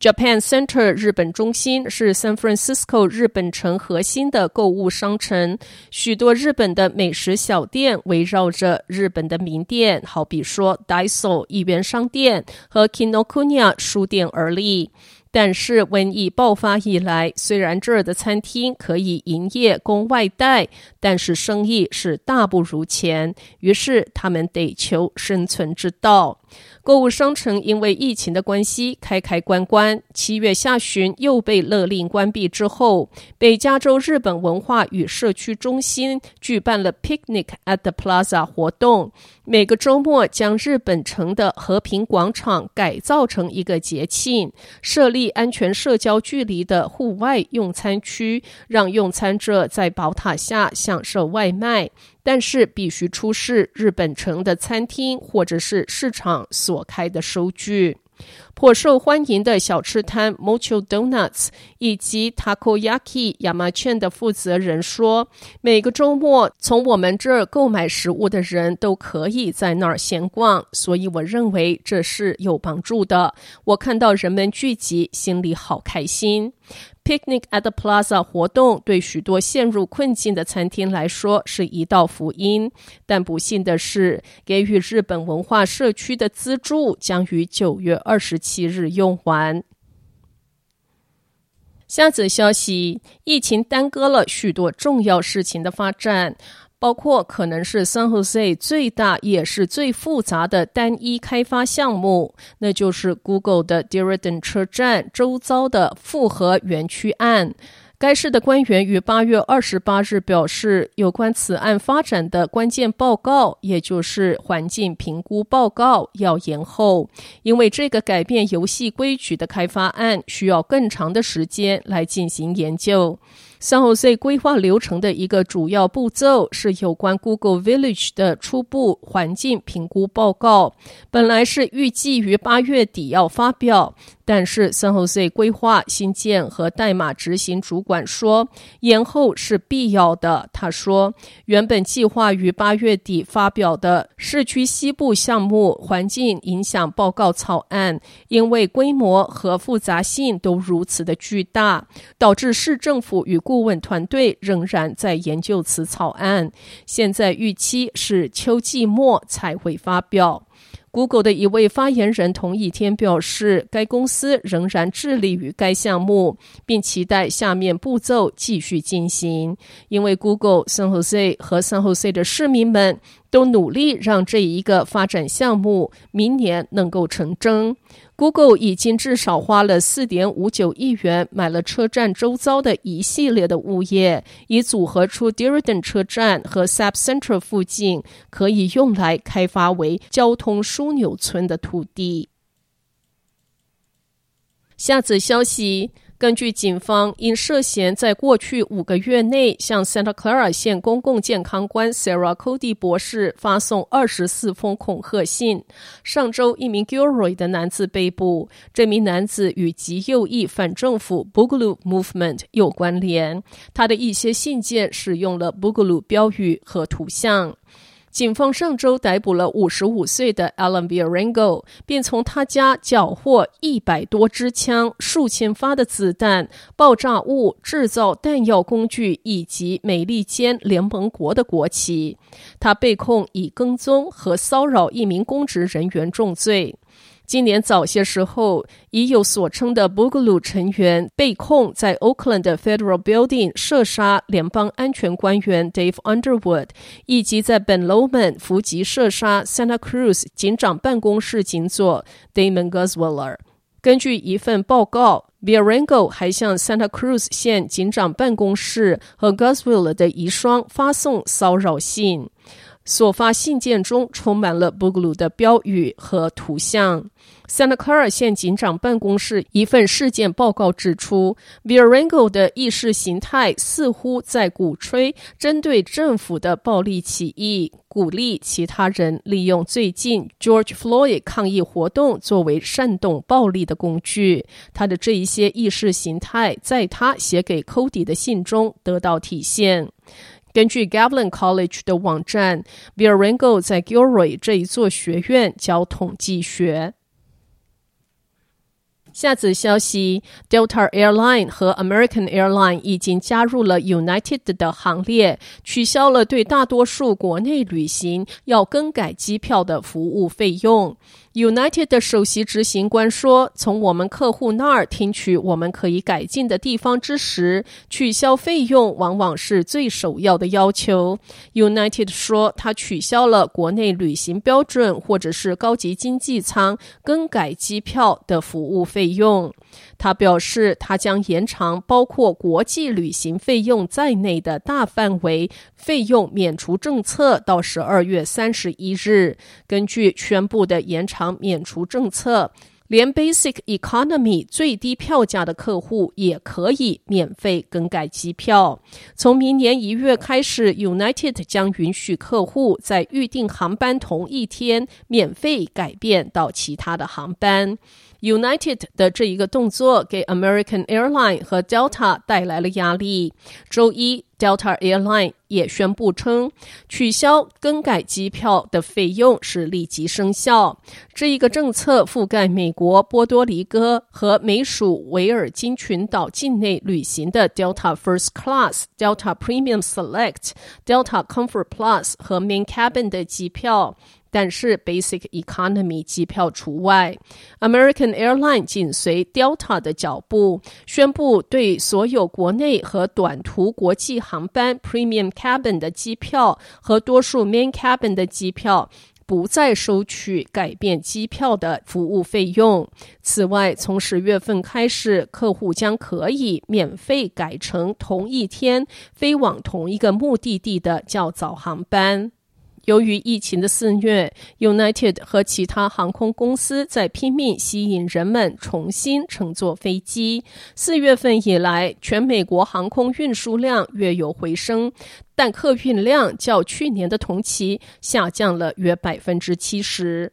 Japan Center 日本中心是 San Francisco 日本城核心的购物商城，许多日本的美食小店围绕着日本的名店，好比说 Daiso 一元商店和 Kinokuniya 书店而立。但是瘟疫爆发以来，虽然这儿的餐厅可以营业供外带，但是生意是大不如前，于是他们得求生存之道。购物商城因为疫情的关系开开关关，七月下旬又被勒令关闭之后，北加州日本文化与社区中心举办了 Picnic at the Plaza 活动，每个周末将日本城的和平广场改造成一个节庆，设立安全社交距离的户外用餐区，让用餐者在宝塔下享受外卖。但是必须出示日本城的餐厅或者是市场所开的收据。颇受欢迎的小吃摊 Mocho Donuts 以及 Takoyaki 亚麻卷的负责人说，每个周末从我们这儿购买食物的人都可以在那儿闲逛，所以我认为这是有帮助的。我看到人们聚集，心里好开心。Picnic at the Plaza 活动对许多陷入困境的餐厅来说是一道福音，但不幸的是，给予日本文化社区的资助将于九月二十七日用完。下则消息：疫情耽搁了许多重要事情的发展。包括可能是 San Jose 最大也是最复杂的单一开发项目，那就是 Google 的 Diridon 车站周遭的复合园区案。该市的官员于八月二十八日表示，有关此案发展的关键报告，也就是环境评估报告，要延后，因为这个改变游戏规矩的开发案需要更长的时间来进行研究。San Jose 规划流程的一个主要步骤是有关 Google Village 的初步环境评估报告，本来是预计于八月底要发表，但是 San Jose 规划新建和代码执行主管说延后是必要的。他说，原本计划于八月底发表的市区西部项目环境影响报告草案，因为规模和复杂性都如此的巨大，导致市政府与顾问团队仍然在研究此草案，现在预期是秋季末才会发表。Google 的一位发言人同一天表示，该公司仍然致力于该项目，并期待下面步骤继续进行，因为 Google、San Jose 和 San Jose 的市民们都努力让这一个发展项目明年能够成真。Google 已经至少花了四点五九亿元买了车站周遭的一系列的物业，以组合出 Diridon 车站和 SAP Central 附近可以用来开发为交通枢纽村的土地。下则消息。根据警方，因涉嫌在过去五个月内向 Santa Clara 县公共健康官 Sarah Cody 博士发送二十四封恐吓信，上周一名 Gilroy 的男子被捕。这名男子与极右翼反政府 Boogaloo Movement 有关联，他的一些信件使用了 Boogaloo 标语和图像。警方上周逮捕了五十五岁的 Alan Viarengo，并从他家缴获一百多支枪、数千发的子弹、爆炸物、制造弹药工具以及美利坚联盟国的国旗。他被控以跟踪和骚扰一名公职人员重罪。今年早些时候，已有所称的 Boogaloo 成员被控在 Oakland 的 Federal Building 射杀联邦安全官员 Dave Underwood，以及在 Ben Lomond 伏击射杀 Santa Cruz 警长办公室警佐 Damon Guzwiller。根据一份报告，Viarengo 还向 Santa Cruz 县警长办公室和 Guzwiller 的遗孀发送骚扰信。所发信件中充满了布鲁的标语和图像。桑塔克尔县警长办公室一份事件报告指出，Villaregal 的意识形态似乎在鼓吹针对政府的暴力起义，鼓励其他人利用最近 George Floyd 抗议活动作为煽动暴力的工具。他的这一些意识形态在他写给 Cody 的信中得到体现。根据 Gavlin College 的网站，Villaregal 在 Gilroy 这一座学院教统计学。下则消息：Delta Airline 和 American Airline 已经加入了 United 的行列，取消了对大多数国内旅行要更改机票的服务费用。United 的首席执行官说：“从我们客户那儿听取我们可以改进的地方之时，取消费用往往是最首要的要求。” United 说，他取消了国内旅行标准或者是高级经济舱更改机票的服务费用。他表示，他将延长包括国际旅行费用在内的大范围费用免除政策到十二月三十一日。根据宣布的延长免除政策，连 Basic Economy 最低票价的客户也可以免费更改机票。从明年一月开始，United 将允许客户在预订航班同一天免费改变到其他的航班。United 的这一个动作给 American Airline 和 Delta 带来了压力。周一，Delta Airline 也宣布称，取消更改机票的费用是立即生效。这一个政策覆盖美国波多黎各和美属维尔京群岛境内旅行的 Delta First Class、Delta Premium Select、Delta Comfort Plus 和 Main Cabin 的机票。但是 Basic Economy 机票除外。American Airline 紧随 Delta 的脚步，宣布对所有国内和短途国际航班 Premium Cabin 的机票和多数 Main Cabin 的机票不再收取改变机票的服务费用。此外，从十月份开始，客户将可以免费改成同一天飞往同一个目的地的较早航班。由于疫情的肆虐，United 和其他航空公司在拼命吸引人们重新乘坐飞机。四月份以来，全美国航空运输量略有回升，但客运量较去年的同期下降了约百分之七十。